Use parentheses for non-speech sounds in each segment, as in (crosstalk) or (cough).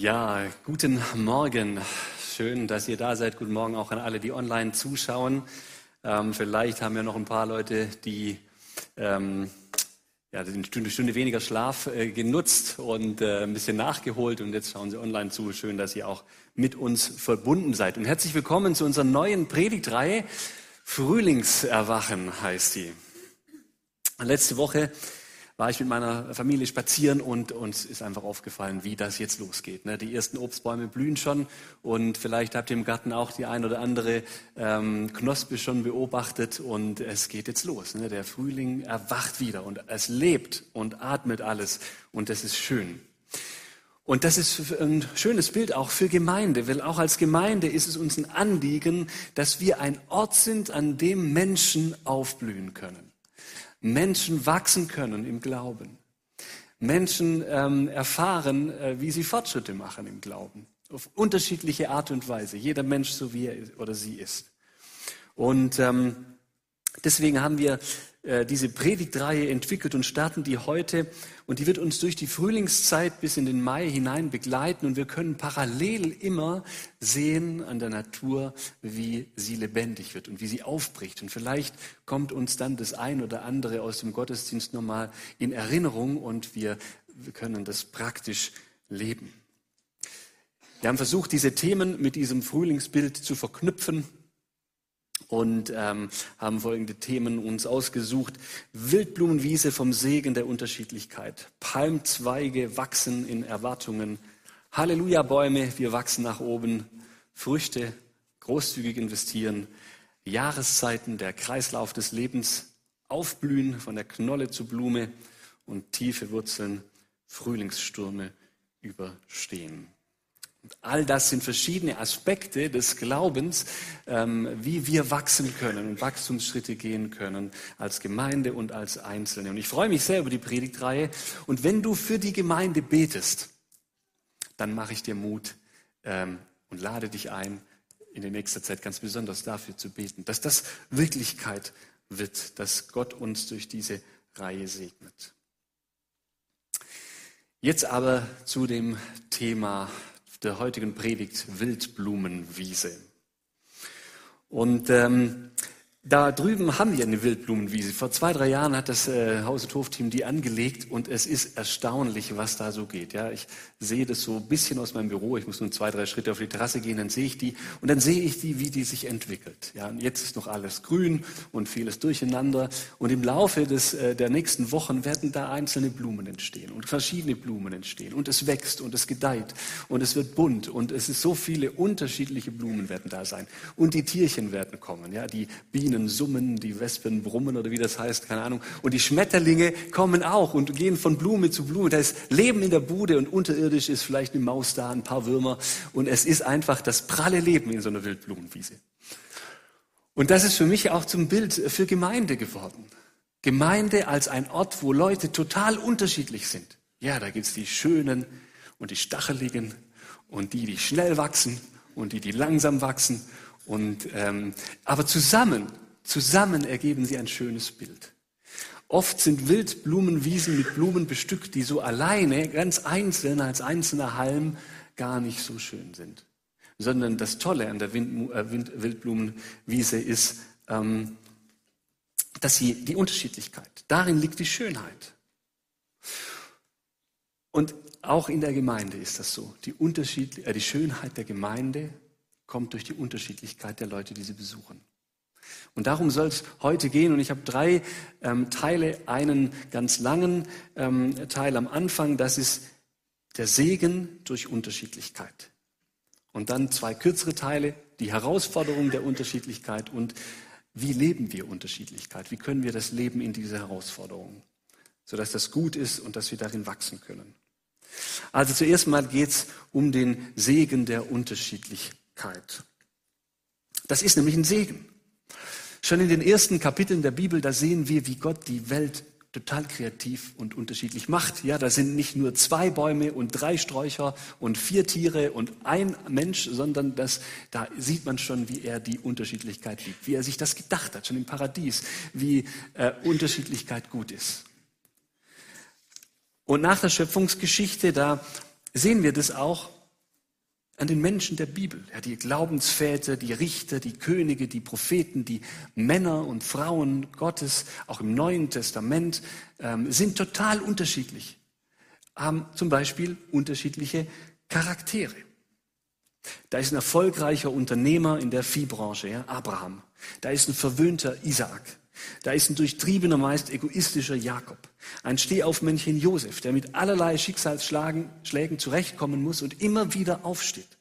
Ja, guten Morgen. Schön, dass ihr da seid. Guten Morgen auch an alle, die online zuschauen. Ähm, vielleicht haben wir noch ein paar Leute, die ähm, ja, eine Stunde, Stunde weniger Schlaf äh, genutzt und äh, ein bisschen nachgeholt und jetzt schauen sie online zu. Schön, dass ihr auch mit uns verbunden seid. Und herzlich willkommen zu unserer neuen Predigtreihe. Frühlingserwachen heißt die. Letzte Woche war ich mit meiner Familie spazieren und uns ist einfach aufgefallen, wie das jetzt losgeht. Ne? Die ersten Obstbäume blühen schon und vielleicht habt ihr im Garten auch die ein oder andere ähm, Knospe schon beobachtet und es geht jetzt los. Ne? Der Frühling erwacht wieder und es lebt und atmet alles und das ist schön. Und das ist ein schönes Bild auch für Gemeinde, weil auch als Gemeinde ist es uns ein Anliegen, dass wir ein Ort sind, an dem Menschen aufblühen können. Menschen wachsen können im Glauben. Menschen ähm, erfahren, äh, wie sie Fortschritte machen im Glauben. Auf unterschiedliche Art und Weise. Jeder Mensch so wie er oder sie ist. Und ähm, deswegen haben wir äh, diese Predigtreihe entwickelt und starten die heute. Und die wird uns durch die Frühlingszeit bis in den Mai hinein begleiten. Und wir können parallel immer sehen an der Natur, wie sie lebendig wird und wie sie aufbricht. Und vielleicht kommt uns dann das ein oder andere aus dem Gottesdienst nochmal in Erinnerung und wir, wir können das praktisch leben. Wir haben versucht, diese Themen mit diesem Frühlingsbild zu verknüpfen und ähm, haben folgende Themen uns ausgesucht. Wildblumenwiese vom Segen der Unterschiedlichkeit. Palmzweige wachsen in Erwartungen. Halleluja-Bäume, wir wachsen nach oben. Früchte, großzügig investieren. Jahreszeiten, der Kreislauf des Lebens. Aufblühen von der Knolle zu Blume und tiefe Wurzeln, Frühlingsstürme überstehen. All das sind verschiedene Aspekte des Glaubens, ähm, wie wir wachsen können und Wachstumsschritte gehen können als Gemeinde und als Einzelne. Und ich freue mich sehr über die Predigtreihe. Und wenn du für die Gemeinde betest, dann mache ich dir Mut ähm, und lade dich ein, in der nächsten Zeit ganz besonders dafür zu beten, dass das Wirklichkeit wird, dass Gott uns durch diese Reihe segnet. Jetzt aber zu dem Thema der heutigen Predigt Wildblumenwiese. Und ähm, da drüben haben wir eine Wildblumenwiese. Vor zwei, drei Jahren hat das äh, Haus- und Hofteam die angelegt und es ist erstaunlich, was da so geht. Ja, ich sehe das so ein bisschen aus meinem Büro. Ich muss nur zwei, drei Schritte auf die Terrasse gehen, dann sehe ich die und dann sehe ich die, wie die sich entwickelt. Ja, und jetzt ist noch alles grün und vieles durcheinander. Und im Laufe des, äh, der nächsten Wochen werden da einzelne Blumen entstehen und verschiedene Blumen entstehen. Und es wächst und es gedeiht und es wird bunt und es ist so viele unterschiedliche Blumen werden da sein. Und die Tierchen werden kommen. Ja, die Bienen Bienen summen, die Wespen brummen oder wie das heißt, keine Ahnung. Und die Schmetterlinge kommen auch und gehen von Blume zu Blume. Da ist Leben in der Bude und unterirdisch ist vielleicht eine Maus da, ein paar Würmer. Und es ist einfach das pralle Leben in so einer Wildblumenwiese. Und das ist für mich auch zum Bild für Gemeinde geworden. Gemeinde als ein Ort, wo Leute total unterschiedlich sind. Ja, da gibt's die Schönen und die Stacheligen und die, die schnell wachsen und die, die langsam wachsen. Und, ähm, aber zusammen Zusammen ergeben sie ein schönes Bild. Oft sind Wildblumenwiesen mit Blumen bestückt, die so alleine, ganz einzeln, als einzelner Halm gar nicht so schön sind. Sondern das Tolle an der Wind, äh, Wind, Wildblumenwiese ist, ähm, dass sie die Unterschiedlichkeit, darin liegt die Schönheit. Und auch in der Gemeinde ist das so. Die, äh, die Schönheit der Gemeinde kommt durch die Unterschiedlichkeit der Leute, die sie besuchen. Und darum soll es heute gehen. Und ich habe drei ähm, Teile, einen ganz langen ähm, Teil am Anfang, das ist der Segen durch Unterschiedlichkeit. Und dann zwei kürzere Teile, die Herausforderung der Unterschiedlichkeit und wie leben wir Unterschiedlichkeit? Wie können wir das leben in dieser Herausforderung, sodass das gut ist und dass wir darin wachsen können. Also zuerst mal geht es um den Segen der Unterschiedlichkeit. Das ist nämlich ein Segen. Schon in den ersten Kapiteln der Bibel, da sehen wir, wie Gott die Welt total kreativ und unterschiedlich macht. Ja, da sind nicht nur zwei Bäume und drei Sträucher und vier Tiere und ein Mensch, sondern das, da sieht man schon, wie er die Unterschiedlichkeit liebt, wie er sich das gedacht hat, schon im Paradies, wie äh, Unterschiedlichkeit gut ist. Und nach der Schöpfungsgeschichte, da sehen wir das auch, an den Menschen der Bibel, ja, die Glaubensväter, die Richter, die Könige, die Propheten, die Männer und Frauen Gottes, auch im Neuen Testament, ähm, sind total unterschiedlich, haben zum Beispiel unterschiedliche Charaktere. Da ist ein erfolgreicher Unternehmer in der Viehbranche, ja, Abraham. Da ist ein verwöhnter Isaak. Da ist ein durchtriebener, meist egoistischer Jakob. Ein Stehaufmännchen Josef, der mit allerlei Schicksalsschlägen zurechtkommen muss und immer wieder aufsteht.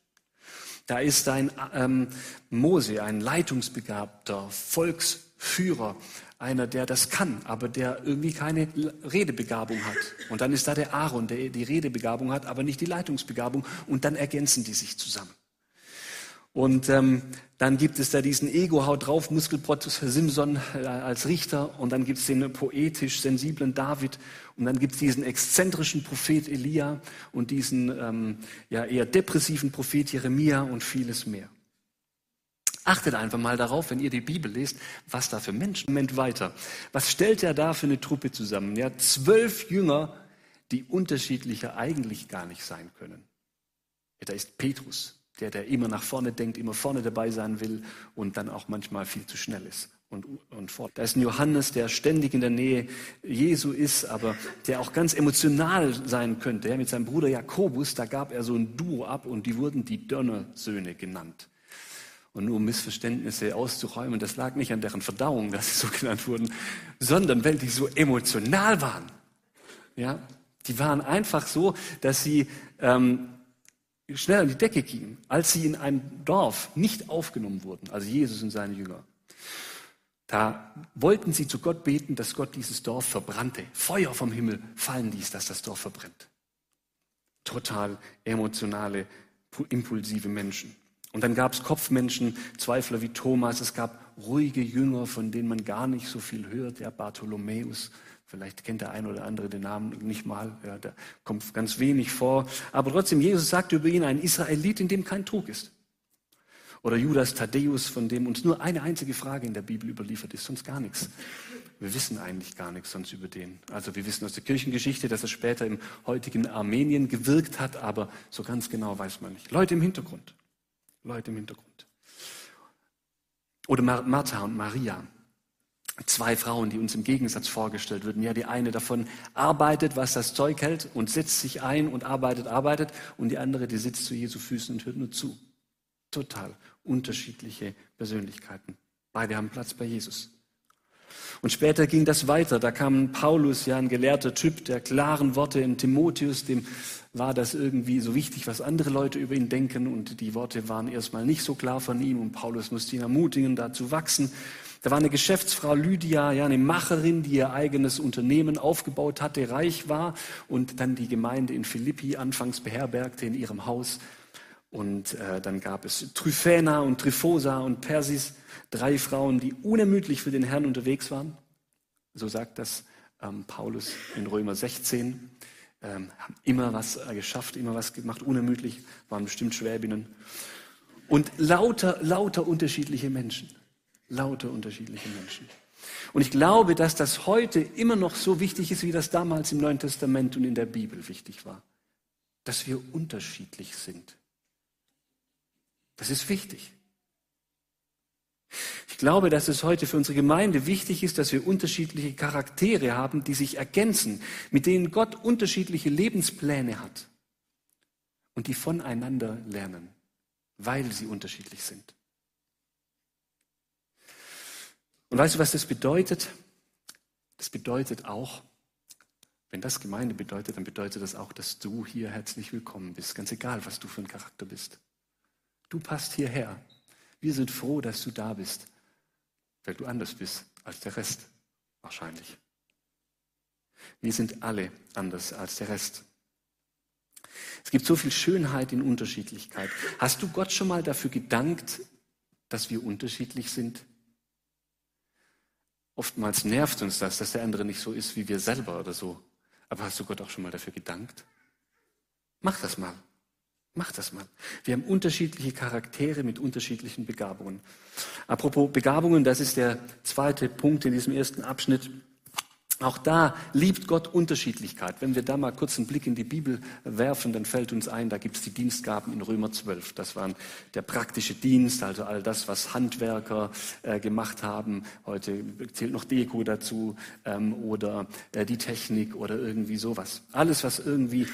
Da ist ein ähm, Mose, ein leitungsbegabter Volksführer, einer, der das kann, aber der irgendwie keine Redebegabung hat. Und dann ist da der Aaron, der die Redebegabung hat, aber nicht die Leitungsbegabung. Und dann ergänzen die sich zusammen. Und ähm, dann gibt es da diesen Ego-Haut drauf, Muskelprotz Simson äh, als Richter. Und dann gibt es den poetisch sensiblen David. Und dann gibt es diesen exzentrischen Prophet Elia und diesen ähm, ja, eher depressiven Prophet Jeremia und vieles mehr. Achtet einfach mal darauf, wenn ihr die Bibel lest, was da für Menschen. Moment weiter. Was stellt er da für eine Truppe zusammen? Ja, zwölf Jünger, die unterschiedlicher eigentlich gar nicht sein können. Ja, da ist Petrus, der, der immer nach vorne denkt, immer vorne dabei sein will und dann auch manchmal viel zu schnell ist. Und, und fort. Da ist ein Johannes, der ständig in der Nähe Jesu ist, aber der auch ganz emotional sein könnte. Mit seinem Bruder Jakobus, da gab er so ein Duo ab und die wurden die Dönnersöhne genannt. Und nur um Missverständnisse auszuräumen, das lag nicht an deren Verdauung, dass sie so genannt wurden, sondern weil die so emotional waren. Ja, die waren einfach so, dass sie ähm, schnell an die Decke gingen, als sie in ein Dorf nicht aufgenommen wurden, also Jesus und seine Jünger. Da wollten sie zu Gott beten, dass Gott dieses Dorf verbrannte, Feuer vom Himmel fallen ließ, dass das Dorf verbrennt. Total emotionale, impulsive Menschen. Und dann gab es Kopfmenschen, Zweifler wie Thomas, es gab ruhige Jünger, von denen man gar nicht so viel hört, der Bartholomäus, Vielleicht kennt der eine oder andere den Namen nicht mal, ja, da kommt ganz wenig vor. Aber trotzdem, Jesus sagt über ihn, ein Israelit, in dem kein Trug ist. Oder Judas Thaddäus, von dem uns nur eine einzige Frage in der Bibel überliefert ist, sonst gar nichts. Wir wissen eigentlich gar nichts sonst über den. Also wir wissen aus der Kirchengeschichte, dass er später im heutigen Armenien gewirkt hat, aber so ganz genau weiß man nicht. Leute im Hintergrund. Leute im Hintergrund. Oder Martha und Maria zwei Frauen, die uns im Gegensatz vorgestellt würden. Ja, die eine davon arbeitet, was das Zeug hält und setzt sich ein und arbeitet, arbeitet und die andere, die sitzt zu Jesu Füßen und hört nur zu. Total unterschiedliche Persönlichkeiten. Beide haben Platz bei Jesus. Und später ging das weiter. Da kam Paulus, ja, ein gelehrter Typ der klaren Worte in Timotheus, dem war das irgendwie so wichtig, was andere Leute über ihn denken. Und die Worte waren erstmal nicht so klar von ihm. Und Paulus musste ihn ermutigen, da zu wachsen. Da war eine Geschäftsfrau Lydia, ja, eine Macherin, die ihr eigenes Unternehmen aufgebaut hatte, reich war und dann die Gemeinde in Philippi anfangs beherbergte in ihrem Haus. Und äh, dann gab es Tryphäna und Tryphosa und Persis, drei Frauen, die unermüdlich für den Herrn unterwegs waren. So sagt das ähm, Paulus in Römer 16. Ähm, haben immer was äh, geschafft, immer was gemacht, unermüdlich, waren bestimmt Schwäbinnen. Und lauter, lauter unterschiedliche Menschen. Lauter unterschiedliche Menschen. Und ich glaube, dass das heute immer noch so wichtig ist, wie das damals im Neuen Testament und in der Bibel wichtig war. Dass wir unterschiedlich sind. Das ist wichtig. Ich glaube, dass es heute für unsere Gemeinde wichtig ist, dass wir unterschiedliche Charaktere haben, die sich ergänzen, mit denen Gott unterschiedliche Lebenspläne hat und die voneinander lernen, weil sie unterschiedlich sind. Und weißt du, was das bedeutet? Das bedeutet auch, wenn das Gemeinde bedeutet, dann bedeutet das auch, dass du hier herzlich willkommen bist, ganz egal, was du für ein Charakter bist. Du passt hierher. Wir sind froh, dass du da bist, weil du anders bist als der Rest, wahrscheinlich. Wir sind alle anders als der Rest. Es gibt so viel Schönheit in Unterschiedlichkeit. Hast du Gott schon mal dafür gedankt, dass wir unterschiedlich sind? Oftmals nervt uns das, dass der andere nicht so ist wie wir selber oder so. Aber hast du Gott auch schon mal dafür gedankt? Mach das mal. Mach das mal. Wir haben unterschiedliche Charaktere mit unterschiedlichen Begabungen. Apropos Begabungen, das ist der zweite Punkt in diesem ersten Abschnitt. Auch da liebt Gott Unterschiedlichkeit. Wenn wir da mal kurz einen Blick in die Bibel werfen, dann fällt uns ein, da gibt es die Dienstgaben in Römer 12. Das waren der praktische Dienst, also all das, was Handwerker äh, gemacht haben. Heute zählt noch Deko dazu ähm, oder äh, die Technik oder irgendwie sowas. Alles, was irgendwie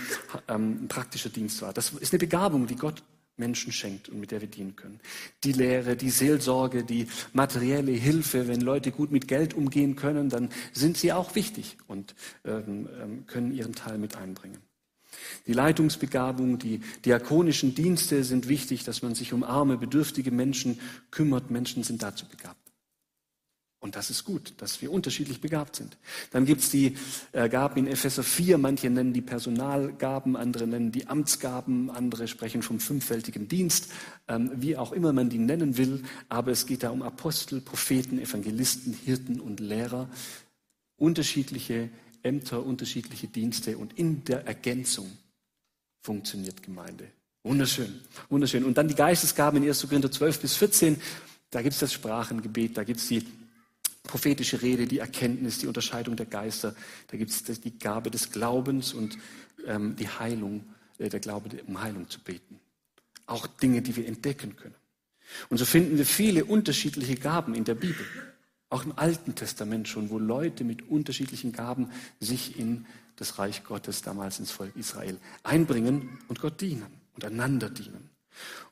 ähm, ein praktischer Dienst war. Das ist eine Begabung, die Gott Menschen schenkt und mit der wir dienen können. Die Lehre, die Seelsorge, die materielle Hilfe, wenn Leute gut mit Geld umgehen können, dann sind sie auch wichtig und ähm, ähm, können ihren Teil mit einbringen. Die Leitungsbegabung, die diakonischen Dienste sind wichtig, dass man sich um arme, bedürftige Menschen kümmert. Menschen sind dazu begabt. Und das ist gut, dass wir unterschiedlich begabt sind. Dann gibt es die äh, Gaben in Epheser 4, manche nennen die Personalgaben, andere nennen die Amtsgaben, andere sprechen vom fünffältigen Dienst, ähm, wie auch immer man die nennen will. Aber es geht da um Apostel, Propheten, Evangelisten, Hirten und Lehrer. Unterschiedliche Ämter, unterschiedliche Dienste und in der Ergänzung funktioniert Gemeinde. Wunderschön, wunderschön. Und dann die Geistesgaben in 1. Korinther 12 bis 14. Da gibt es das Sprachengebet, da gibt es die prophetische Rede, die Erkenntnis, die Unterscheidung der Geister. Da gibt es die Gabe des Glaubens und ähm, die Heilung, äh, der Glaube, um Heilung zu beten. Auch Dinge, die wir entdecken können. Und so finden wir viele unterschiedliche Gaben in der Bibel. Auch im Alten Testament schon, wo Leute mit unterschiedlichen Gaben sich in das Reich Gottes, damals ins Volk Israel, einbringen und Gott dienen und einander dienen.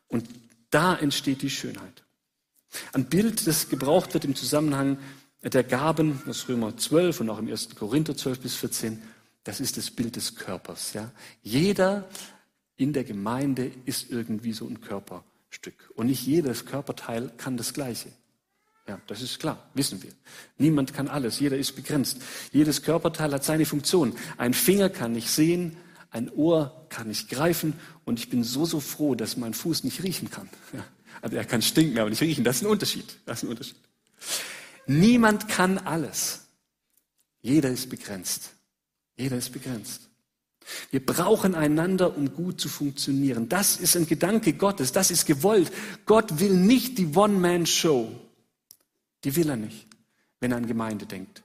Und da entsteht die Schönheit. Ein Bild, das gebraucht wird im Zusammenhang der Gaben, das Römer 12 und auch im 1. Korinther 12 bis 14, das ist das Bild des Körpers. Ja? Jeder in der Gemeinde ist irgendwie so ein Körperstück. Und nicht jedes Körperteil kann das Gleiche. Ja, das ist klar, wissen wir. Niemand kann alles, jeder ist begrenzt. Jedes Körperteil hat seine Funktion. Ein Finger kann nicht sehen, ein Ohr kann nicht greifen und ich bin so, so froh, dass mein Fuß nicht riechen kann. Ja, also er kann stinken, aber nicht riechen. Das ist ein Unterschied. Das ist ein Unterschied. Niemand kann alles. Jeder ist begrenzt. Jeder ist begrenzt. Wir brauchen einander, um gut zu funktionieren. Das ist ein Gedanke Gottes. Das ist gewollt. Gott will nicht die One-Man-Show. Die will er nicht, wenn er an Gemeinde denkt.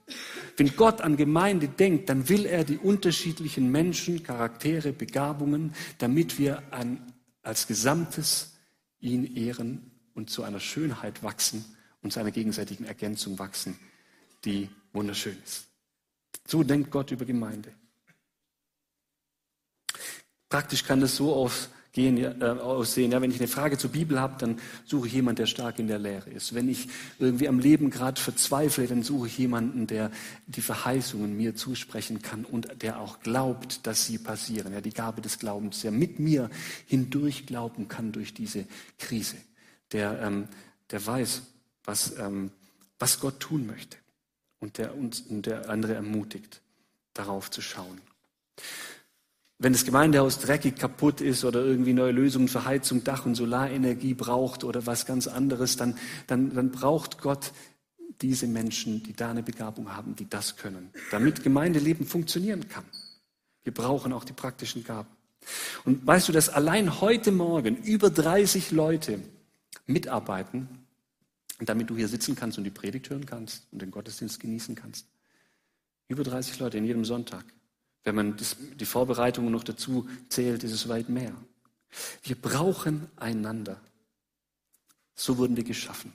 Wenn Gott an Gemeinde denkt, dann will er die unterschiedlichen Menschen, Charaktere, Begabungen, damit wir an, als Gesamtes ihn ehren und zu einer Schönheit wachsen und zu einer gegenseitigen Ergänzung wachsen, die wunderschön ist. So denkt Gott über Gemeinde. Praktisch kann das so ausgehen, äh, aussehen. Ja, wenn ich eine Frage zur Bibel habe, dann suche ich jemanden, der stark in der Lehre ist. Wenn ich irgendwie am Leben gerade verzweifle, dann suche ich jemanden, der die Verheißungen mir zusprechen kann und der auch glaubt, dass sie passieren. Ja, die Gabe des Glaubens, der mit mir hindurch glauben kann durch diese Krise. Der, ähm, der weiß, was, ähm, was Gott tun möchte. Und der uns und der andere ermutigt, darauf zu schauen. Wenn das Gemeindehaus dreckig kaputt ist oder irgendwie neue Lösungen für Heizung, Dach und Solarenergie braucht oder was ganz anderes, dann, dann, dann braucht Gott diese Menschen, die da eine Begabung haben, die das können, damit Gemeindeleben funktionieren kann. Wir brauchen auch die praktischen Gaben. Und weißt du, dass allein heute Morgen über 30 Leute mitarbeiten damit du hier sitzen kannst und die Predigt hören kannst und den Gottesdienst genießen kannst. Über 30 Leute in jedem Sonntag. Wenn man das, die Vorbereitungen noch dazu zählt, ist es weit mehr. Wir brauchen einander. So wurden wir geschaffen.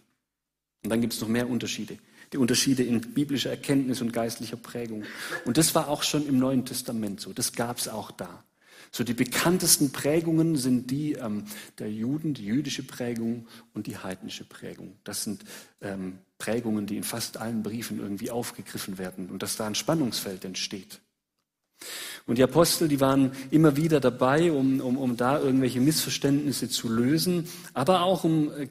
Und dann gibt es noch mehr Unterschiede. Die Unterschiede in biblischer Erkenntnis und geistlicher Prägung. Und das war auch schon im Neuen Testament so. Das gab es auch da. So die bekanntesten Prägungen sind die ähm, der Juden, die jüdische Prägung und die heidnische Prägung. Das sind ähm, Prägungen, die in fast allen Briefen irgendwie aufgegriffen werden und dass da ein Spannungsfeld entsteht. Und die Apostel, die waren immer wieder dabei, um, um, um da irgendwelche Missverständnisse zu lösen, aber auch um äh,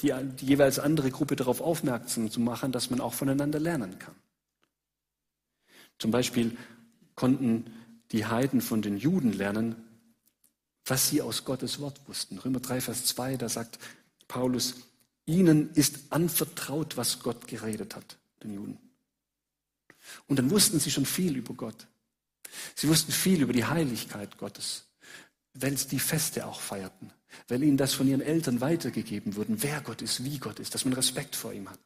die, die jeweils andere Gruppe darauf aufmerksam zu machen, dass man auch voneinander lernen kann. Zum Beispiel konnten die Heiden von den Juden lernen, was sie aus Gottes Wort wussten. Römer 3, Vers 2, da sagt Paulus, ihnen ist anvertraut, was Gott geredet hat, den Juden. Und dann wussten sie schon viel über Gott. Sie wussten viel über die Heiligkeit Gottes, weil sie die Feste auch feierten, weil ihnen das von ihren Eltern weitergegeben wurde, wer Gott ist, wie Gott ist, dass man Respekt vor ihm hat.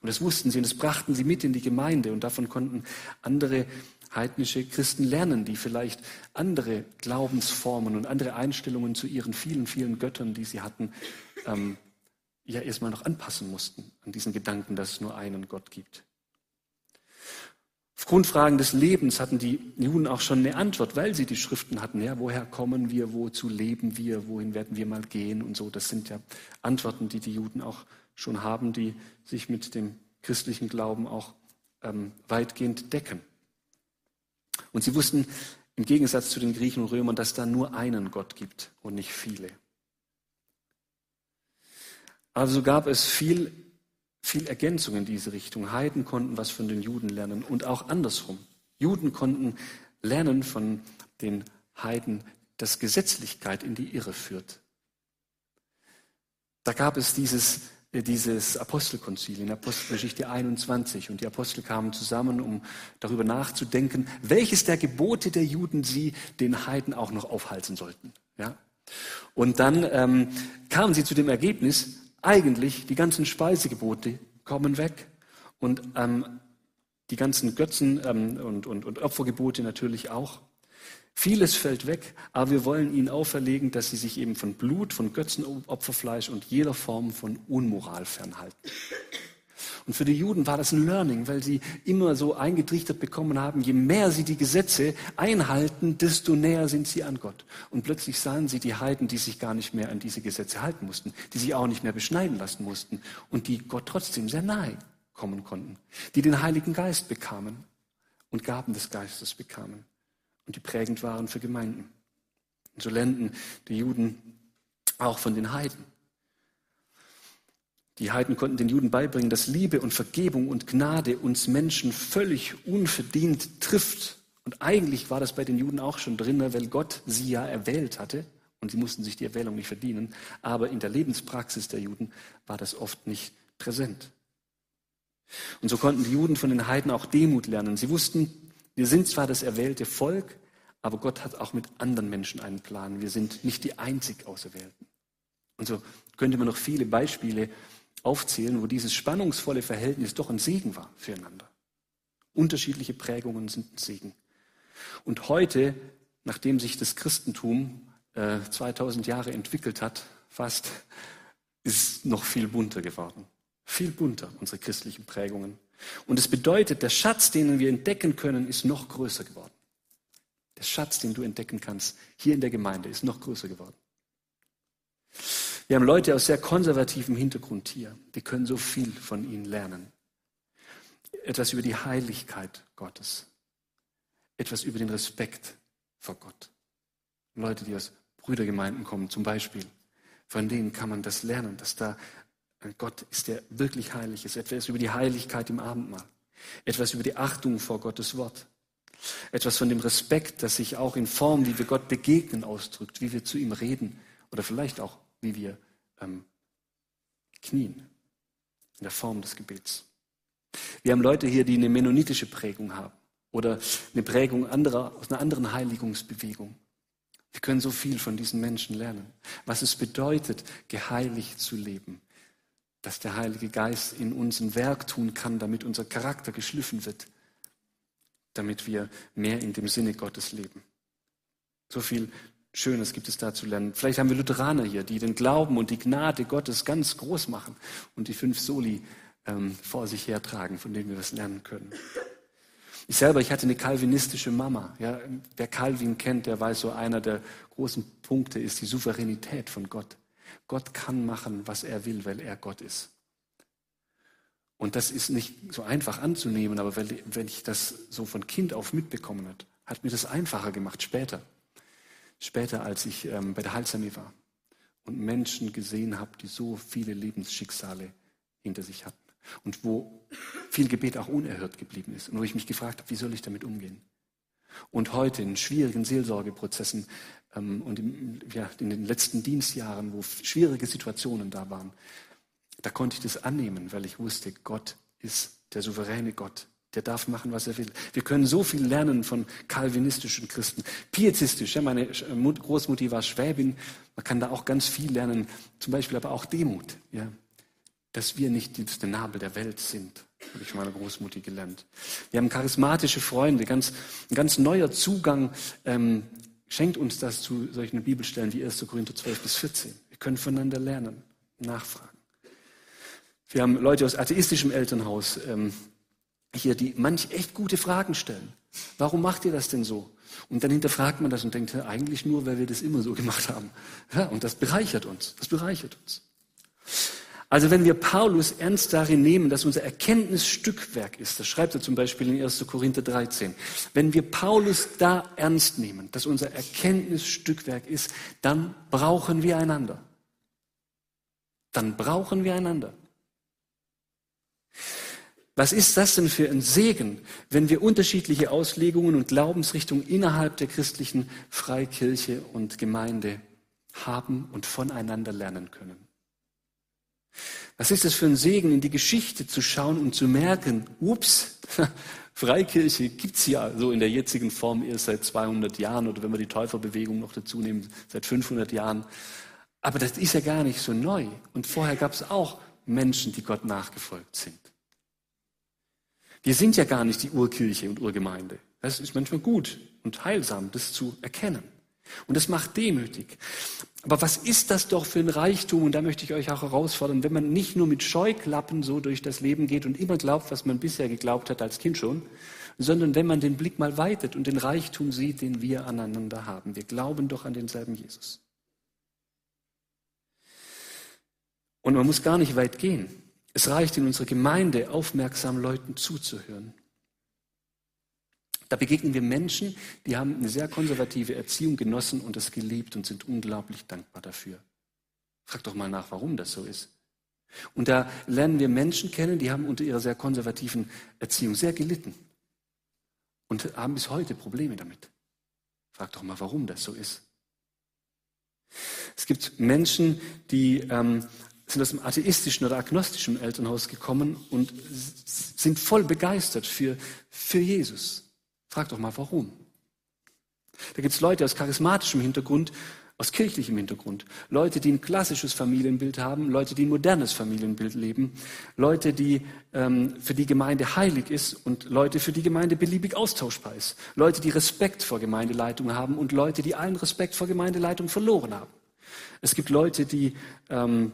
Und das wussten sie und das brachten sie mit in die Gemeinde und davon konnten andere heidnische Christen lernen, die vielleicht andere Glaubensformen und andere Einstellungen zu ihren vielen, vielen Göttern, die sie hatten, ähm, ja erstmal noch anpassen mussten an diesen Gedanken, dass es nur einen Gott gibt. Auf Grundfragen des Lebens hatten die Juden auch schon eine Antwort, weil sie die Schriften hatten. Ja, woher kommen wir, wozu leben wir, wohin werden wir mal gehen und so. Das sind ja Antworten, die die Juden auch schon haben, die sich mit dem christlichen Glauben auch ähm, weitgehend decken. Und sie wussten im Gegensatz zu den Griechen und Römern, dass da nur einen Gott gibt und nicht viele. Also gab es viel, viel Ergänzung in diese Richtung. Heiden konnten was von den Juden lernen und auch andersrum. Juden konnten lernen von den Heiden, dass Gesetzlichkeit in die Irre führt. Da gab es dieses dieses Apostelkonzil in Apostelgeschichte 21. Und die Apostel kamen zusammen, um darüber nachzudenken, welches der Gebote der Juden sie den Heiden auch noch aufhalten sollten. Ja? Und dann ähm, kamen sie zu dem Ergebnis, eigentlich die ganzen Speisegebote kommen weg und ähm, die ganzen Götzen ähm, und, und, und Opfergebote natürlich auch. Vieles fällt weg, aber wir wollen ihnen auferlegen, dass sie sich eben von Blut, von Götzenopferfleisch und jeder Form von Unmoral fernhalten. Und für die Juden war das ein Learning, weil sie immer so eingetrichtert bekommen haben, je mehr sie die Gesetze einhalten, desto näher sind sie an Gott. Und plötzlich sahen sie die Heiden, die sich gar nicht mehr an diese Gesetze halten mussten, die sich auch nicht mehr beschneiden lassen mussten und die Gott trotzdem sehr nahe kommen konnten, die den Heiligen Geist bekamen und Gaben des Geistes bekamen und die prägend waren für Gemeinden. Und so lernten die Juden auch von den Heiden. Die Heiden konnten den Juden beibringen, dass Liebe und Vergebung und Gnade uns Menschen völlig unverdient trifft. Und eigentlich war das bei den Juden auch schon drin, weil Gott sie ja erwählt hatte und sie mussten sich die Erwählung nicht verdienen. Aber in der Lebenspraxis der Juden war das oft nicht präsent. Und so konnten die Juden von den Heiden auch Demut lernen. Sie wussten, wir sind zwar das erwählte Volk, aber Gott hat auch mit anderen Menschen einen Plan. Wir sind nicht die einzig Auserwählten. Und so könnte man noch viele Beispiele aufzählen, wo dieses spannungsvolle Verhältnis doch ein Segen war füreinander. Unterschiedliche Prägungen sind ein Segen. Und heute, nachdem sich das Christentum äh, 2000 Jahre entwickelt hat, fast, ist es noch viel bunter geworden. Viel bunter, unsere christlichen Prägungen. Und es bedeutet, der Schatz, den wir entdecken können, ist noch größer geworden. Der Schatz, den du entdecken kannst, hier in der Gemeinde, ist noch größer geworden. Wir haben Leute aus sehr konservativem Hintergrund hier. Wir können so viel von ihnen lernen. Etwas über die Heiligkeit Gottes. Etwas über den Respekt vor Gott. Leute, die aus Brüdergemeinden kommen zum Beispiel. Von denen kann man das lernen, dass da Gott ist, der wirklich heilig ist. Etwas über die Heiligkeit im Abendmahl. Etwas über die Achtung vor Gottes Wort. Etwas von dem Respekt, das sich auch in Form, wie wir Gott begegnen, ausdrückt, wie wir zu ihm reden oder vielleicht auch, wie wir ähm, knien in der Form des Gebets. Wir haben Leute hier, die eine mennonitische Prägung haben oder eine Prägung anderer, aus einer anderen Heiligungsbewegung. Wir können so viel von diesen Menschen lernen, was es bedeutet, geheiligt zu leben, dass der Heilige Geist in uns ein Werk tun kann, damit unser Charakter geschliffen wird, damit wir mehr in dem Sinne Gottes leben. So viel Schönes gibt es da zu lernen. Vielleicht haben wir Lutheraner hier, die den Glauben und die Gnade Gottes ganz groß machen und die fünf Soli ähm, vor sich hertragen, von denen wir was lernen können. Ich selber, ich hatte eine kalvinistische Mama. Ja, wer Calvin kennt, der weiß, so einer der großen Punkte ist die Souveränität von Gott. Gott kann machen, was er will, weil er Gott ist. Und das ist nicht so einfach anzunehmen, aber wenn ich das so von Kind auf mitbekommen habe, hat mir das einfacher gemacht später. Später, als ich ähm, bei der Heilsarmee war und Menschen gesehen habe, die so viele Lebensschicksale hinter sich hatten und wo viel Gebet auch unerhört geblieben ist und wo ich mich gefragt habe, wie soll ich damit umgehen? Und heute in schwierigen Seelsorgeprozessen und im, ja, in den letzten Dienstjahren, wo schwierige Situationen da waren, da konnte ich das annehmen, weil ich wusste, Gott ist der souveräne Gott. Der darf machen, was er will. Wir können so viel lernen von kalvinistischen Christen. Pietistisch, ja, meine Großmutti war Schwäbin. Man kann da auch ganz viel lernen. Zum Beispiel aber auch Demut. Ja. dass wir nicht die Nabel der Welt sind. Habe ich von meiner Großmutter gelernt. Wir haben charismatische Freunde, ganz, ein ganz neuer Zugang ähm, schenkt uns das zu solchen Bibelstellen wie 1. Korinther 12 bis 14. Wir können voneinander lernen, nachfragen. Wir haben Leute aus atheistischem Elternhaus ähm, hier, die manch echt gute Fragen stellen. Warum macht ihr das denn so? Und dann hinterfragt man das und denkt, eigentlich nur, weil wir das immer so gemacht haben. Ja, und das bereichert uns. Das bereichert uns. Also wenn wir Paulus ernst darin nehmen, dass unser Erkenntnis Stückwerk ist, das schreibt er zum Beispiel in 1. Korinther 13, wenn wir Paulus da ernst nehmen, dass unser Erkenntnis Stückwerk ist, dann brauchen wir einander. Dann brauchen wir einander. Was ist das denn für ein Segen, wenn wir unterschiedliche Auslegungen und Glaubensrichtungen innerhalb der christlichen Freikirche und Gemeinde haben und voneinander lernen können? Was ist es für ein Segen, in die Geschichte zu schauen und zu merken, ups, (laughs) Freikirche gibt's ja so in der jetzigen Form erst seit 200 Jahren oder wenn wir die Täuferbewegung noch dazu nehmen, seit 500 Jahren. Aber das ist ja gar nicht so neu. Und vorher gab es auch Menschen, die Gott nachgefolgt sind. Wir sind ja gar nicht die Urkirche und Urgemeinde. Das ist manchmal gut und heilsam, das zu erkennen. Und das macht demütig. Aber was ist das doch für ein Reichtum? Und da möchte ich euch auch herausfordern, wenn man nicht nur mit Scheuklappen so durch das Leben geht und immer glaubt, was man bisher geglaubt hat als Kind schon, sondern wenn man den Blick mal weitet und den Reichtum sieht, den wir aneinander haben. Wir glauben doch an denselben Jesus. Und man muss gar nicht weit gehen. Es reicht in unserer Gemeinde, aufmerksam Leuten zuzuhören. Da begegnen wir Menschen, die haben eine sehr konservative Erziehung genossen und es geliebt und sind unglaublich dankbar dafür. Frag doch mal nach, warum das so ist. Und da lernen wir Menschen kennen, die haben unter ihrer sehr konservativen Erziehung sehr gelitten und haben bis heute Probleme damit. Frag doch mal, warum das so ist. Es gibt Menschen, die ähm, sind aus dem atheistischen oder agnostischen Elternhaus gekommen und sind voll begeistert für, für Jesus. Frag doch mal, warum. Da gibt es Leute aus charismatischem Hintergrund, aus kirchlichem Hintergrund, Leute, die ein klassisches Familienbild haben, Leute, die ein modernes Familienbild leben, Leute, die ähm, für die Gemeinde heilig ist und Leute, für die Gemeinde beliebig austauschbar ist, Leute, die Respekt vor Gemeindeleitung haben und Leute, die allen Respekt vor Gemeindeleitung verloren haben. Es gibt Leute, die ähm,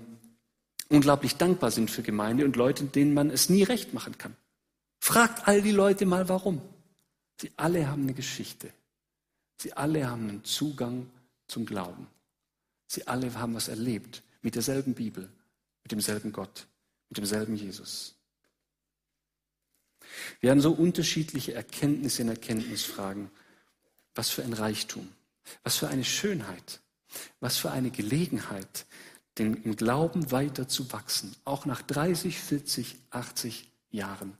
unglaublich dankbar sind für Gemeinde und Leute, denen man es nie recht machen kann. Fragt all die Leute mal, warum. Sie alle haben eine Geschichte. Sie alle haben einen Zugang zum Glauben. Sie alle haben was erlebt mit derselben Bibel, mit demselben Gott, mit demselben Jesus. Wir haben so unterschiedliche Erkenntnisse in Erkenntnisfragen. Was für ein Reichtum, was für eine Schönheit, was für eine Gelegenheit, den, im Glauben weiter zu wachsen, auch nach 30, 40, 80 Jahren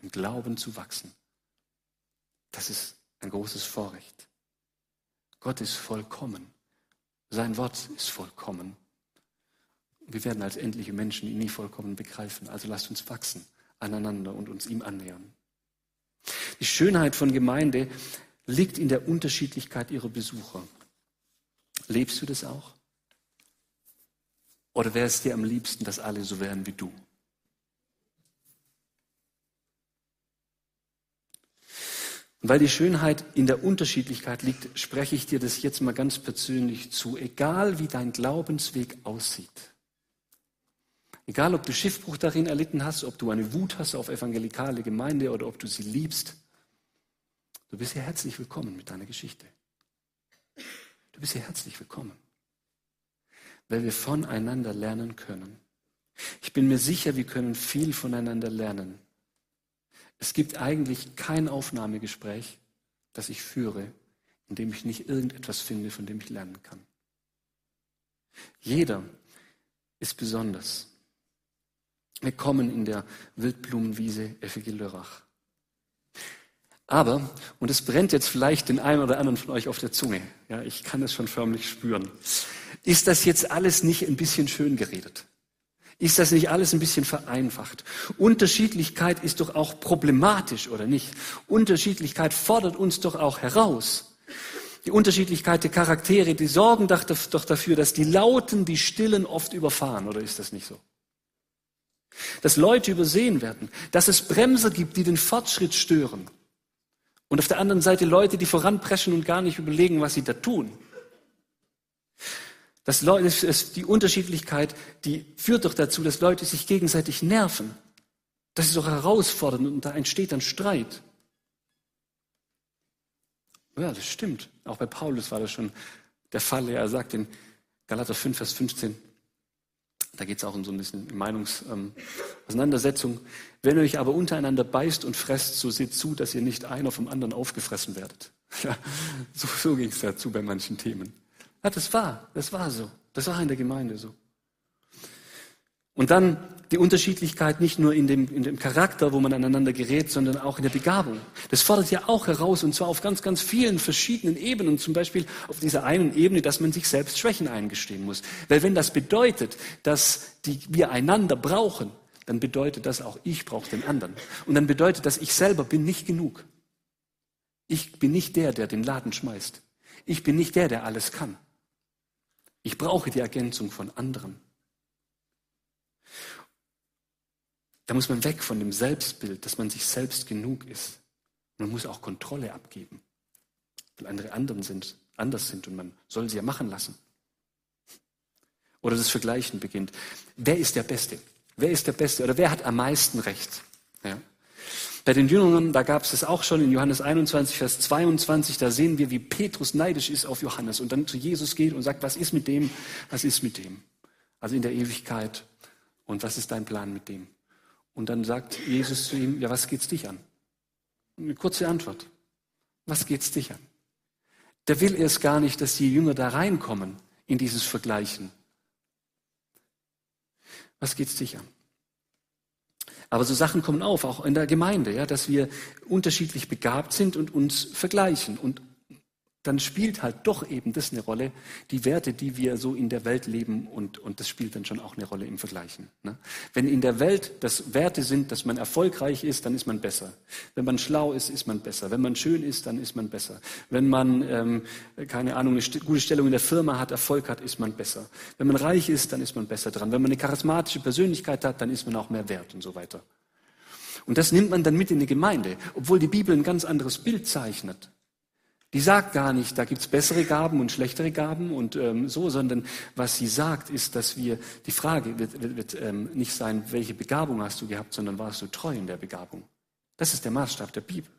im Glauben zu wachsen. Das ist ein großes Vorrecht. Gott ist vollkommen. Sein Wort ist vollkommen. Wir werden als endliche Menschen ihn nie vollkommen begreifen. Also lasst uns wachsen aneinander und uns ihm annähern. Die Schönheit von Gemeinde liegt in der Unterschiedlichkeit ihrer Besucher. Lebst du das auch? Oder wäre es dir am liebsten, dass alle so wären wie du? Und weil die Schönheit in der Unterschiedlichkeit liegt, spreche ich dir das jetzt mal ganz persönlich zu. Egal wie dein Glaubensweg aussieht, egal ob du Schiffbruch darin erlitten hast, ob du eine Wut hast auf evangelikale Gemeinde oder ob du sie liebst, du bist hier herzlich willkommen mit deiner Geschichte. Du bist hier herzlich willkommen weil wir voneinander lernen können. Ich bin mir sicher, wir können viel voneinander lernen. Es gibt eigentlich kein Aufnahmegespräch, das ich führe, in dem ich nicht irgendetwas finde, von dem ich lernen kann. Jeder ist besonders. Wir kommen in der Wildblumenwiese Effige Lörrach. Aber, und es brennt jetzt vielleicht den einen oder anderen von euch auf der Zunge, ja, ich kann es schon förmlich spüren. Ist das jetzt alles nicht ein bisschen schön geredet? Ist das nicht alles ein bisschen vereinfacht? Unterschiedlichkeit ist doch auch problematisch, oder nicht? Unterschiedlichkeit fordert uns doch auch heraus. Die Unterschiedlichkeit der Charaktere, die sorgen doch dafür, dass die Lauten die Stillen oft überfahren, oder ist das nicht so? Dass Leute übersehen werden, dass es Bremser gibt, die den Fortschritt stören. Und auf der anderen Seite Leute, die voranpreschen und gar nicht überlegen, was sie da tun. Das ist die Unterschiedlichkeit, die führt doch dazu, dass Leute sich gegenseitig nerven. Das ist auch herausfordernd und da entsteht dann Streit. Ja, das stimmt. Auch bei Paulus war das schon der Fall. Er sagt in Galater 5, Vers 15, da geht es auch um so ein bisschen Meinungsauseinandersetzung. Ähm, Wenn ihr euch aber untereinander beißt und fresst, so seht zu, dass ihr nicht einer vom anderen aufgefressen werdet. (laughs) Ja, so, so ging es dazu bei manchen Themen. Ja, das war, das war so. Das war in der Gemeinde so. Und dann die Unterschiedlichkeit nicht nur in dem, in dem Charakter, wo man aneinander gerät, sondern auch in der Begabung. Das fordert ja auch heraus, und zwar auf ganz, ganz vielen verschiedenen Ebenen. Zum Beispiel auf dieser einen Ebene, dass man sich selbst Schwächen eingestehen muss. Weil wenn das bedeutet, dass die, wir einander brauchen, dann bedeutet das auch, ich brauche den anderen. Und dann bedeutet das, ich selber bin nicht genug. Ich bin nicht der, der den Laden schmeißt. Ich bin nicht der, der alles kann. Ich brauche die Ergänzung von anderen. Da muss man weg von dem Selbstbild, dass man sich selbst genug ist. Man muss auch Kontrolle abgeben, weil andere anderen sind, anders sind und man soll sie ja machen lassen. Oder das Vergleichen beginnt. Wer ist der Beste? Wer ist der Beste? Oder wer hat am meisten Recht? Ja. Bei den Jüngern, da gab es das auch schon in Johannes 21, Vers 22, da sehen wir, wie Petrus neidisch ist auf Johannes und dann zu Jesus geht und sagt, was ist mit dem, was ist mit dem? Also in der Ewigkeit. Und was ist dein Plan mit dem? Und dann sagt Jesus zu ihm, ja, was geht's dich an? Eine kurze Antwort. Was geht's dich an? Der will erst gar nicht, dass die Jünger da reinkommen in dieses Vergleichen. Was geht's dich an? Aber so Sachen kommen auf, auch in der Gemeinde, ja, dass wir unterschiedlich begabt sind und uns vergleichen. Und dann spielt halt doch eben das eine Rolle, die Werte, die wir so in der Welt leben und, und das spielt dann schon auch eine Rolle im Vergleichen. Ne? Wenn in der Welt das Werte sind, dass man erfolgreich ist, dann ist man besser. Wenn man schlau ist, ist man besser. Wenn man schön ist, dann ist man besser. Wenn man, ähm, keine Ahnung, eine gute Stellung in der Firma hat, Erfolg hat, ist man besser. Wenn man reich ist, dann ist man besser dran. Wenn man eine charismatische Persönlichkeit hat, dann ist man auch mehr wert und so weiter. Und das nimmt man dann mit in die Gemeinde, obwohl die Bibel ein ganz anderes Bild zeichnet. Die sagt gar nicht, da gibt's bessere Gaben und schlechtere Gaben und ähm, so, sondern was sie sagt, ist, dass wir, die Frage wird, wird, wird ähm, nicht sein, welche Begabung hast du gehabt, sondern warst du treu in der Begabung. Das ist der Maßstab der Bibel.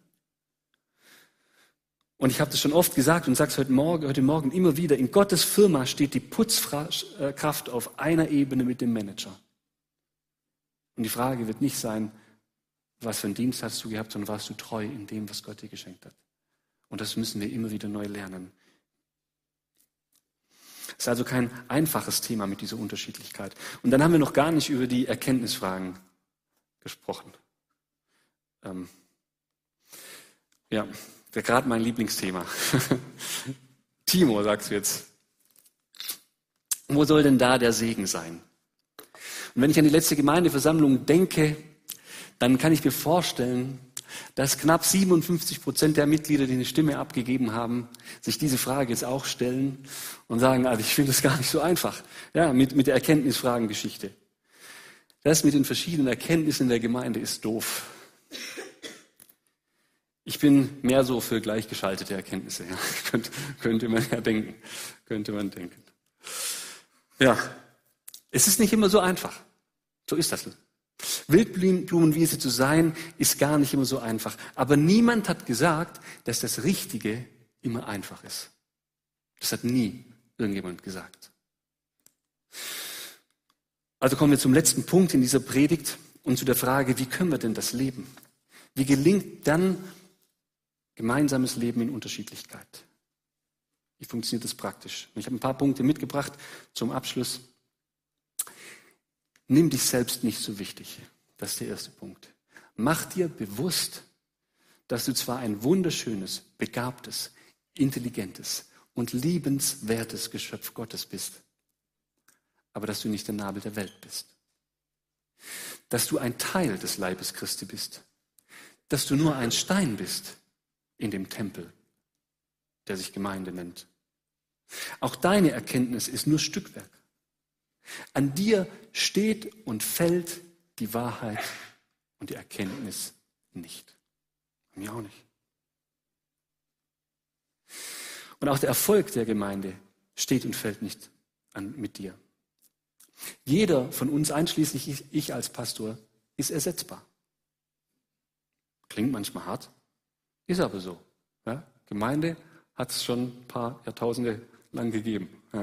Und ich habe das schon oft gesagt und sage es heute Morgen, heute Morgen immer wieder, in Gottes Firma steht die Putzkraft auf einer Ebene mit dem Manager. Und die Frage wird nicht sein, was für einen Dienst hast du gehabt, sondern warst du treu in dem, was Gott dir geschenkt hat. Und das müssen wir immer wieder neu lernen. Es ist also kein einfaches Thema mit dieser Unterschiedlichkeit. Und dann haben wir noch gar nicht über die Erkenntnisfragen gesprochen. Ähm, ja, gerade mein Lieblingsthema. (laughs) Timo, sagst du jetzt. Wo soll denn da der Segen sein? Und wenn ich an die letzte Gemeindeversammlung denke, dann kann ich mir vorstellen, dass knapp 57 Prozent der Mitglieder, die eine Stimme abgegeben haben, sich diese Frage jetzt auch stellen und sagen, also ich finde es gar nicht so einfach. Ja, mit, mit der Erkenntnisfragengeschichte. Das mit den verschiedenen Erkenntnissen in der Gemeinde ist doof. Ich bin mehr so für gleichgeschaltete Erkenntnisse. Ja. (laughs) Könnte, könnte man ja denken. Könnte man denken. Ja, es ist nicht immer so einfach. So ist das. Wildblumenwiese zu sein, ist gar nicht immer so einfach. Aber niemand hat gesagt, dass das Richtige immer einfach ist. Das hat nie irgendjemand gesagt. Also kommen wir zum letzten Punkt in dieser Predigt und zu der Frage, wie können wir denn das leben? Wie gelingt dann gemeinsames Leben in Unterschiedlichkeit? Wie funktioniert das praktisch? Ich habe ein paar Punkte mitgebracht zum Abschluss. Nimm dich selbst nicht so wichtig. Das ist der erste Punkt. Mach dir bewusst, dass du zwar ein wunderschönes, begabtes, intelligentes und liebenswertes Geschöpf Gottes bist, aber dass du nicht der Nabel der Welt bist. Dass du ein Teil des Leibes Christi bist. Dass du nur ein Stein bist in dem Tempel, der sich Gemeinde nennt. Auch deine Erkenntnis ist nur Stückwerk. An dir steht und fällt die Wahrheit und die Erkenntnis nicht. Mir auch nicht. Und auch der Erfolg der Gemeinde steht und fällt nicht an, mit dir. Jeder von uns, einschließlich ich, ich als Pastor, ist ersetzbar. Klingt manchmal hart, ist aber so. Ja? Gemeinde hat es schon ein paar Jahrtausende lang gegeben ja?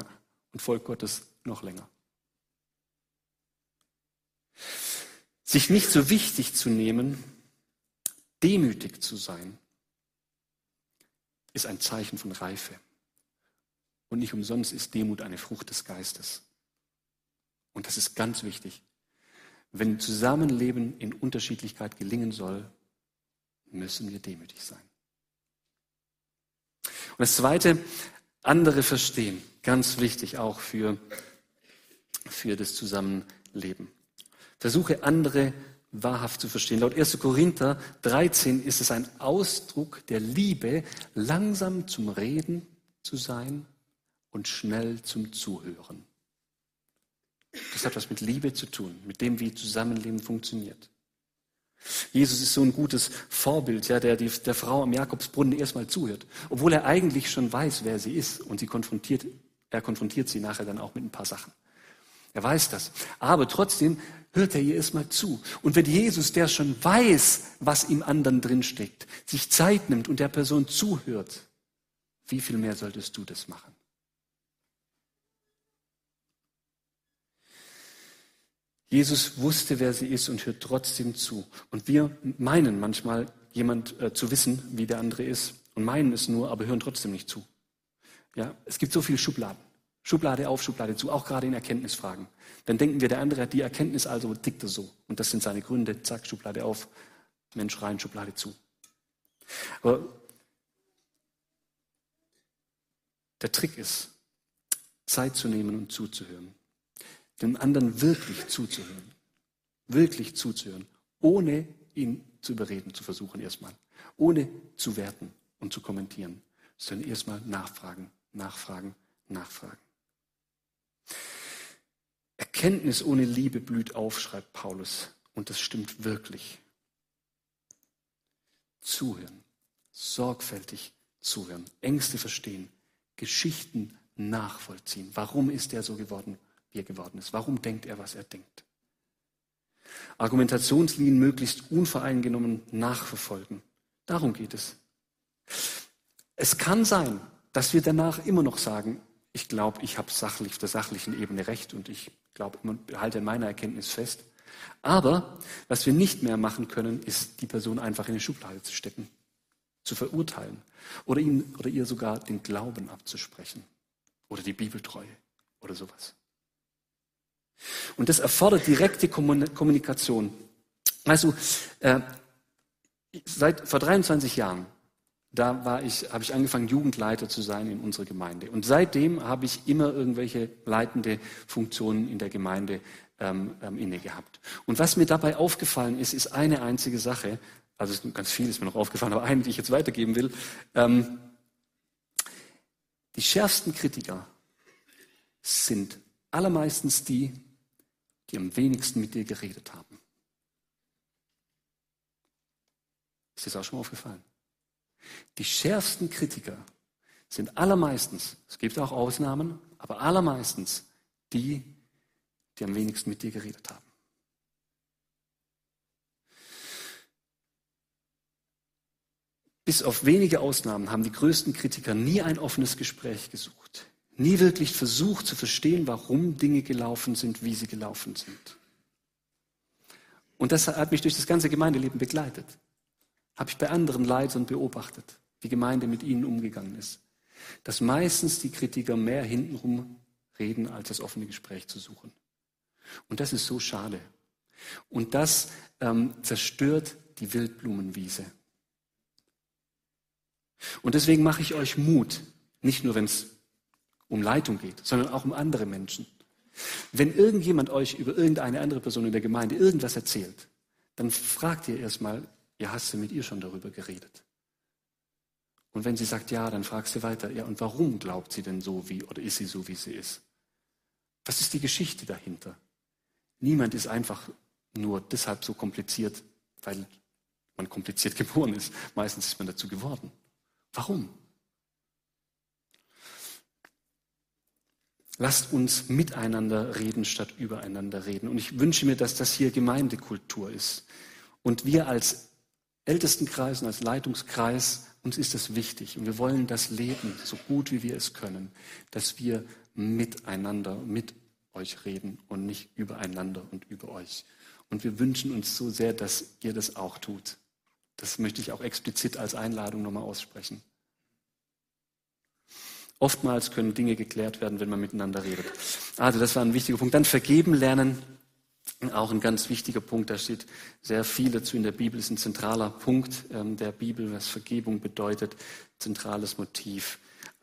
und Volk Gottes noch länger. Sich nicht so wichtig zu nehmen, demütig zu sein, ist ein Zeichen von Reife. Und nicht umsonst ist Demut eine Frucht des Geistes. Und das ist ganz wichtig. Wenn Zusammenleben in Unterschiedlichkeit gelingen soll, müssen wir demütig sein. Und das Zweite, andere verstehen. Ganz wichtig auch für, für das Zusammenleben. Versuche andere wahrhaft zu verstehen. Laut 1. Korinther 13 ist es ein Ausdruck der Liebe, langsam zum Reden zu sein und schnell zum Zuhören. Das hat was mit Liebe zu tun, mit dem, wie Zusammenleben funktioniert. Jesus ist so ein gutes Vorbild, ja, der die, der Frau am Jakobsbrunnen erstmal zuhört, obwohl er eigentlich schon weiß, wer sie ist und sie konfrontiert, er konfrontiert sie nachher dann auch mit ein paar Sachen. Er weiß das. Aber trotzdem hört er ihr erstmal zu. Und wenn Jesus, der schon weiß, was im anderen drinsteckt, sich Zeit nimmt und der Person zuhört, wie viel mehr solltest du das machen? Jesus wusste, wer sie ist und hört trotzdem zu. Und wir meinen manchmal, jemand äh, zu wissen, wie der andere ist und meinen es nur, aber hören trotzdem nicht zu. Ja, es gibt so viele Schubladen. Schublade auf, Schublade zu, auch gerade in Erkenntnisfragen. Dann denken wir, der andere hat die Erkenntnis, also tickt er so. Und das sind seine Gründe. Zack, Schublade auf, Mensch rein, Schublade zu. Aber der Trick ist, Zeit zu nehmen und zuzuhören dem anderen wirklich zuzuhören. Wirklich zuzuhören, ohne ihn zu überreden zu versuchen erstmal. Ohne zu werten und zu kommentieren, sondern erstmal nachfragen, nachfragen, nachfragen. Erkenntnis ohne Liebe blüht auf, schreibt Paulus. Und das stimmt wirklich. Zuhören, sorgfältig zuhören, Ängste verstehen, Geschichten nachvollziehen. Warum ist er so geworden? wie er geworden ist. Warum denkt er, was er denkt? Argumentationslinien möglichst unvoreingenommen nachverfolgen. Darum geht es. Es kann sein, dass wir danach immer noch sagen, ich glaube, ich habe sachlich, auf der sachlichen Ebene recht und ich glaube, halte an meiner Erkenntnis fest. Aber was wir nicht mehr machen können, ist, die Person einfach in eine Schublade zu stecken, zu verurteilen oder, ihm, oder ihr sogar den Glauben abzusprechen oder die Bibeltreue oder sowas. Und das erfordert direkte Kommunikation. Du, äh, seit vor 23 Jahren, da war ich, habe ich angefangen, Jugendleiter zu sein in unserer Gemeinde. Und seitdem habe ich immer irgendwelche leitende Funktionen in der Gemeinde ähm, ähm, inne gehabt. Und was mir dabei aufgefallen ist, ist eine einzige Sache. Also ganz viel ist mir noch aufgefallen, aber eine, die ich jetzt weitergeben will. Ähm, die schärfsten Kritiker sind allermeistens die, die am wenigsten mit dir geredet haben. Ist dir das auch schon mal aufgefallen? Die schärfsten Kritiker sind allermeistens, es gibt auch Ausnahmen, aber allermeistens die, die am wenigsten mit dir geredet haben. Bis auf wenige Ausnahmen haben die größten Kritiker nie ein offenes Gespräch gesucht nie wirklich versucht zu verstehen, warum Dinge gelaufen sind, wie sie gelaufen sind. Und das hat mich durch das ganze Gemeindeleben begleitet. Habe ich bei anderen Leitern beobachtet, wie Gemeinde mit ihnen umgegangen ist. Dass meistens die Kritiker mehr hintenrum reden, als das offene Gespräch zu suchen. Und das ist so schade. Und das ähm, zerstört die Wildblumenwiese. Und deswegen mache ich euch Mut, nicht nur wenn es um Leitung geht, sondern auch um andere Menschen. Wenn irgendjemand euch über irgendeine andere Person in der Gemeinde irgendwas erzählt, dann fragt ihr erstmal, ja, hast du mit ihr schon darüber geredet? Und wenn sie sagt ja, dann fragst du weiter, ja, und warum glaubt sie denn so wie, oder ist sie so, wie sie ist? Was ist die Geschichte dahinter? Niemand ist einfach nur deshalb so kompliziert, weil man kompliziert (laughs) geboren ist. Meistens ist man dazu geworden. Warum? Lasst uns miteinander reden, statt übereinander reden. Und ich wünsche mir, dass das hier Gemeindekultur ist. Und wir als Ältestenkreis und als Leitungskreis, uns ist das wichtig. Und wir wollen das leben, so gut wie wir es können, dass wir miteinander, mit euch reden und nicht übereinander und über euch. Und wir wünschen uns so sehr, dass ihr das auch tut. Das möchte ich auch explizit als Einladung nochmal aussprechen. Oftmals können Dinge geklärt werden, wenn man miteinander redet. Also das war ein wichtiger Punkt. Dann vergeben lernen, auch ein ganz wichtiger Punkt. Da steht sehr viel dazu in der Bibel. Ist ein zentraler Punkt ähm, der Bibel, was Vergebung bedeutet, zentrales Motiv.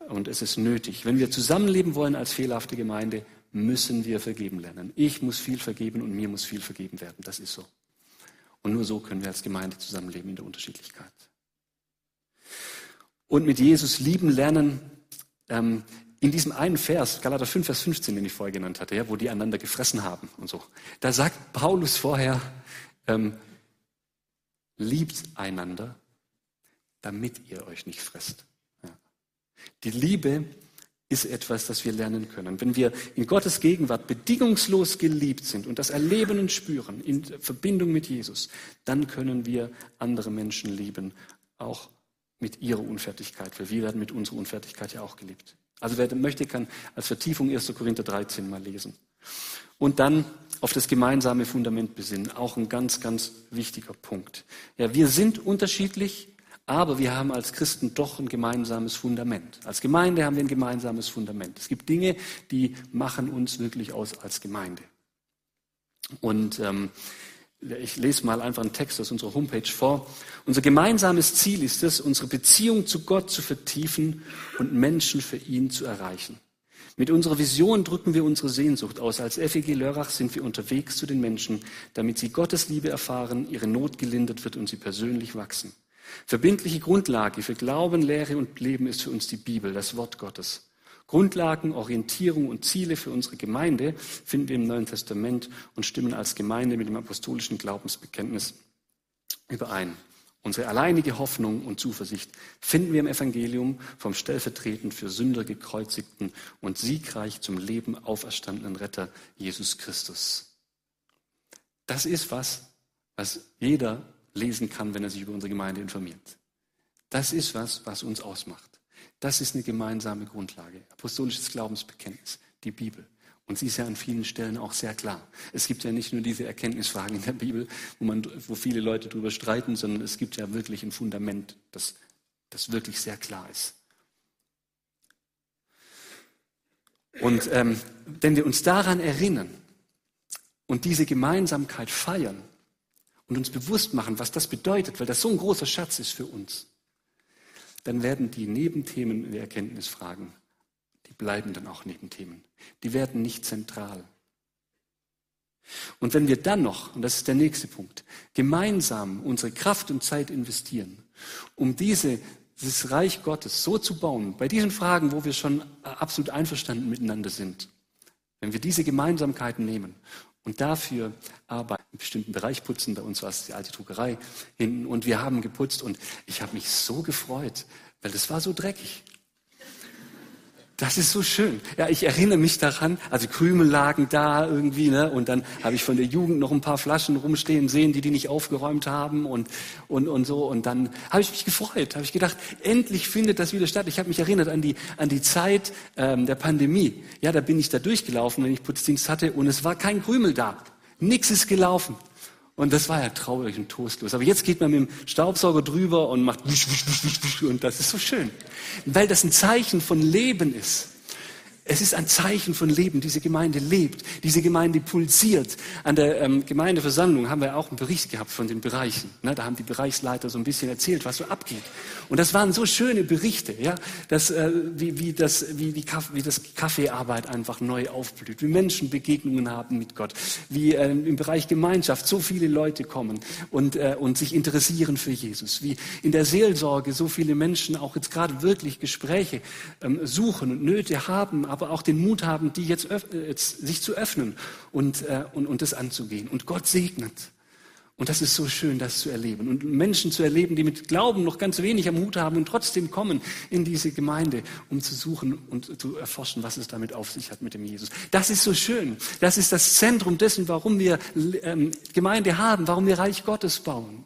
Und es ist nötig. Wenn wir zusammenleben wollen als fehlerhafte Gemeinde, müssen wir vergeben lernen. Ich muss viel vergeben und mir muss viel vergeben werden. Das ist so. Und nur so können wir als Gemeinde zusammenleben in der Unterschiedlichkeit. Und mit Jesus lieben lernen, ähm, in diesem einen Vers, Galater 5, Vers 15, den ich vorher genannt hatte, ja, wo die einander gefressen haben und so, da sagt Paulus vorher, ähm, liebt einander, damit ihr euch nicht fresst. Ja. Die Liebe ist etwas, das wir lernen können. Wenn wir in Gottes Gegenwart bedingungslos geliebt sind und das erleben und spüren in Verbindung mit Jesus, dann können wir andere Menschen lieben, auch mit ihrer Unfertigkeit, weil wir werden mit unserer Unfertigkeit ja auch geliebt. Also wer möchte, kann als Vertiefung 1. Korinther 13 mal lesen. Und dann auf das gemeinsame Fundament besinnen, auch ein ganz, ganz wichtiger Punkt. Ja, wir sind unterschiedlich, aber wir haben als Christen doch ein gemeinsames Fundament. Als Gemeinde haben wir ein gemeinsames Fundament. Es gibt Dinge, die machen uns wirklich aus als Gemeinde. Und ähm, ich lese mal einfach einen Text aus unserer Homepage vor. Unser gemeinsames Ziel ist es, unsere Beziehung zu Gott zu vertiefen und Menschen für ihn zu erreichen. Mit unserer Vision drücken wir unsere Sehnsucht aus. Als FEG Lörrach sind wir unterwegs zu den Menschen, damit sie Gottes Liebe erfahren, ihre Not gelindert wird und sie persönlich wachsen. Verbindliche Grundlage für Glauben, Lehre und Leben ist für uns die Bibel, das Wort Gottes. Grundlagen, Orientierung und Ziele für unsere Gemeinde finden wir im Neuen Testament und stimmen als Gemeinde mit dem apostolischen Glaubensbekenntnis überein. Unsere alleinige Hoffnung und Zuversicht finden wir im Evangelium vom stellvertretend für Sünder gekreuzigten und siegreich zum Leben auferstandenen Retter Jesus Christus. Das ist was, was jeder lesen kann, wenn er sich über unsere Gemeinde informiert. Das ist was, was uns ausmacht. Das ist eine gemeinsame Grundlage. Apostolisches Glaubensbekenntnis, die Bibel. Und sie ist ja an vielen Stellen auch sehr klar. Es gibt ja nicht nur diese Erkenntnisfragen in der Bibel, wo, man, wo viele Leute darüber streiten, sondern es gibt ja wirklich ein Fundament, das, das wirklich sehr klar ist. Und ähm, wenn wir uns daran erinnern und diese Gemeinsamkeit feiern und uns bewusst machen, was das bedeutet, weil das so ein großer Schatz ist für uns, dann werden die Nebenthemen in der Erkenntnisfragen, die bleiben dann auch Nebenthemen. Die werden nicht zentral. Und wenn wir dann noch, und das ist der nächste Punkt, gemeinsam unsere Kraft und Zeit investieren, um diese, dieses Reich Gottes so zu bauen, bei diesen Fragen, wo wir schon absolut einverstanden miteinander sind, wenn wir diese Gemeinsamkeiten nehmen und dafür arbeiten, einen bestimmten Bereich putzen. Bei uns war es die alte Druckerei hinten. Und wir haben geputzt und ich habe mich so gefreut, weil das war so dreckig. Das ist so schön. Ja, ich erinnere mich daran, also Krümel lagen da irgendwie, ne? Und dann habe ich von der Jugend noch ein paar Flaschen rumstehen sehen, die die nicht aufgeräumt haben und und und so. Und dann habe ich mich gefreut, habe ich gedacht, endlich findet das wieder statt. Ich habe mich erinnert an die an die Zeit ähm, der Pandemie. Ja, da bin ich da durchgelaufen, wenn ich Putzdienst hatte, und es war kein Krümel da. Nix ist gelaufen. Und das war ja traurig und trostlos. Aber jetzt geht man mit dem Staubsauger drüber und macht und das ist so schön. Weil das ein Zeichen von Leben ist. Es ist ein Zeichen von Leben. Diese Gemeinde lebt, diese Gemeinde pulsiert. An der ähm, Gemeindeversammlung haben wir auch einen Bericht gehabt von den Bereichen. Ne, da haben die Bereichsleiter so ein bisschen erzählt, was so abgeht. Und das waren so schöne Berichte, ja, dass, äh, wie, wie, das, wie, wie, Kaff, wie das Kaffeearbeit einfach neu aufblüht, wie Menschen Begegnungen haben mit Gott, wie äh, im Bereich Gemeinschaft so viele Leute kommen und, äh, und sich interessieren für Jesus, wie in der Seelsorge so viele Menschen auch jetzt gerade wirklich Gespräche ähm, suchen und Nöte haben, aber auch den Mut haben, die jetzt, jetzt sich zu öffnen und, äh, und, und das anzugehen. Und Gott segnet. Und das ist so schön, das zu erleben. Und Menschen zu erleben, die mit Glauben noch ganz wenig am Hut haben und trotzdem kommen in diese Gemeinde, um zu suchen und zu erforschen, was es damit auf sich hat mit dem Jesus. Das ist so schön. Das ist das Zentrum dessen, warum wir ähm, Gemeinde haben, warum wir Reich Gottes bauen.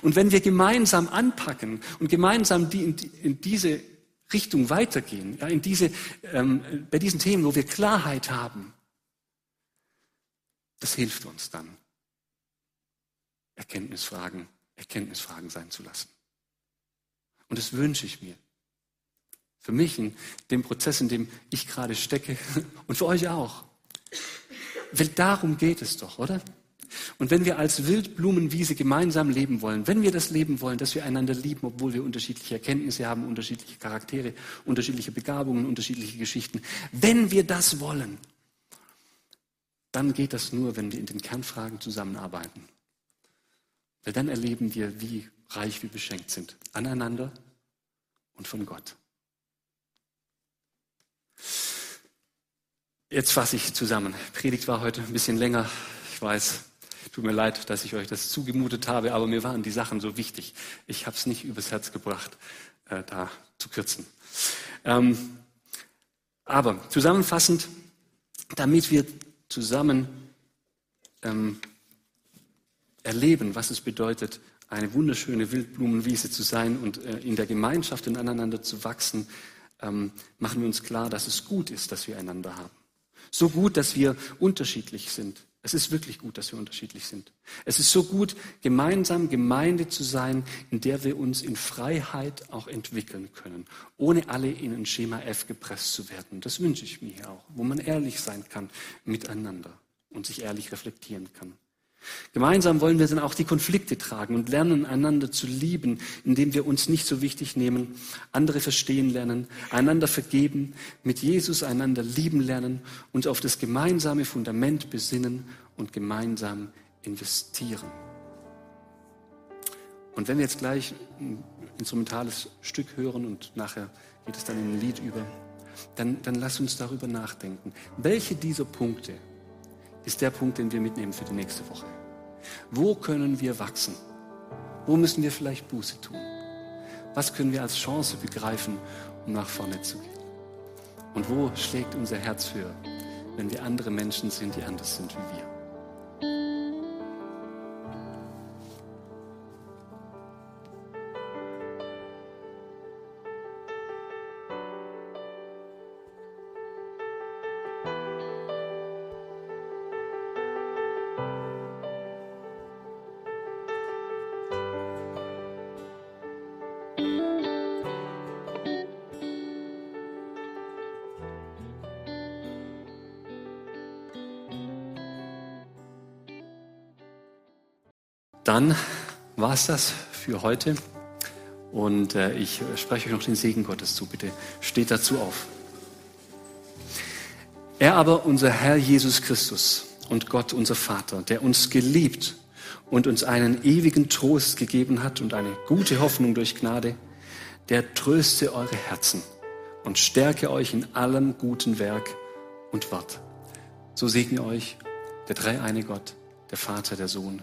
Und wenn wir gemeinsam anpacken und gemeinsam die, in, in diese Richtung weitergehen, ja, in diese, ähm, bei diesen Themen, wo wir Klarheit haben, das hilft uns dann. Erkenntnisfragen, Erkenntnisfragen sein zu lassen. Und das wünsche ich mir. Für mich in dem Prozess, in dem ich gerade stecke (laughs) und für euch auch. Weil darum geht es doch, oder? Und wenn wir als Wildblumenwiese gemeinsam leben wollen, wenn wir das leben wollen, dass wir einander lieben, obwohl wir unterschiedliche Erkenntnisse haben, unterschiedliche Charaktere, unterschiedliche Begabungen, unterschiedliche Geschichten, wenn wir das wollen, dann geht das nur, wenn wir in den Kernfragen zusammenarbeiten. Weil dann erleben wir, wie reich wir beschenkt sind. Aneinander und von Gott. Jetzt fasse ich zusammen. Predigt war heute ein bisschen länger. Ich weiß, tut mir leid, dass ich euch das zugemutet habe, aber mir waren die Sachen so wichtig. Ich habe es nicht übers Herz gebracht, äh, da zu kürzen. Ähm, aber zusammenfassend, damit wir zusammen ähm, erleben, was es bedeutet, eine wunderschöne Wildblumenwiese zu sein und äh, in der Gemeinschaft und aneinander zu wachsen, ähm, machen wir uns klar, dass es gut ist, dass wir einander haben. So gut, dass wir unterschiedlich sind. Es ist wirklich gut, dass wir unterschiedlich sind. Es ist so gut, gemeinsam Gemeinde zu sein, in der wir uns in Freiheit auch entwickeln können, ohne alle in ein Schema F gepresst zu werden. Das wünsche ich mir auch, wo man ehrlich sein kann miteinander und sich ehrlich reflektieren kann. Gemeinsam wollen wir dann auch die Konflikte tragen und lernen, einander zu lieben, indem wir uns nicht so wichtig nehmen, andere verstehen lernen, einander vergeben, mit Jesus einander lieben lernen, uns auf das gemeinsame Fundament besinnen und gemeinsam investieren. Und wenn wir jetzt gleich ein instrumentales Stück hören und nachher geht es dann in ein Lied über, dann, dann lass uns darüber nachdenken. Welche dieser Punkte ist der Punkt, den wir mitnehmen für die nächste Woche. Wo können wir wachsen? Wo müssen wir vielleicht Buße tun? Was können wir als Chance begreifen, um nach vorne zu gehen? Und wo schlägt unser Herz für, wenn wir andere Menschen sind, die anders sind wie wir? Dann war es das für heute. Und äh, ich spreche euch noch den Segen Gottes zu. Bitte steht dazu auf. Er aber, unser Herr Jesus Christus und Gott, unser Vater, der uns geliebt und uns einen ewigen Trost gegeben hat und eine gute Hoffnung durch Gnade, der tröste eure Herzen und stärke euch in allem guten Werk und Wort. So segne euch der dreieine Gott, der Vater, der Sohn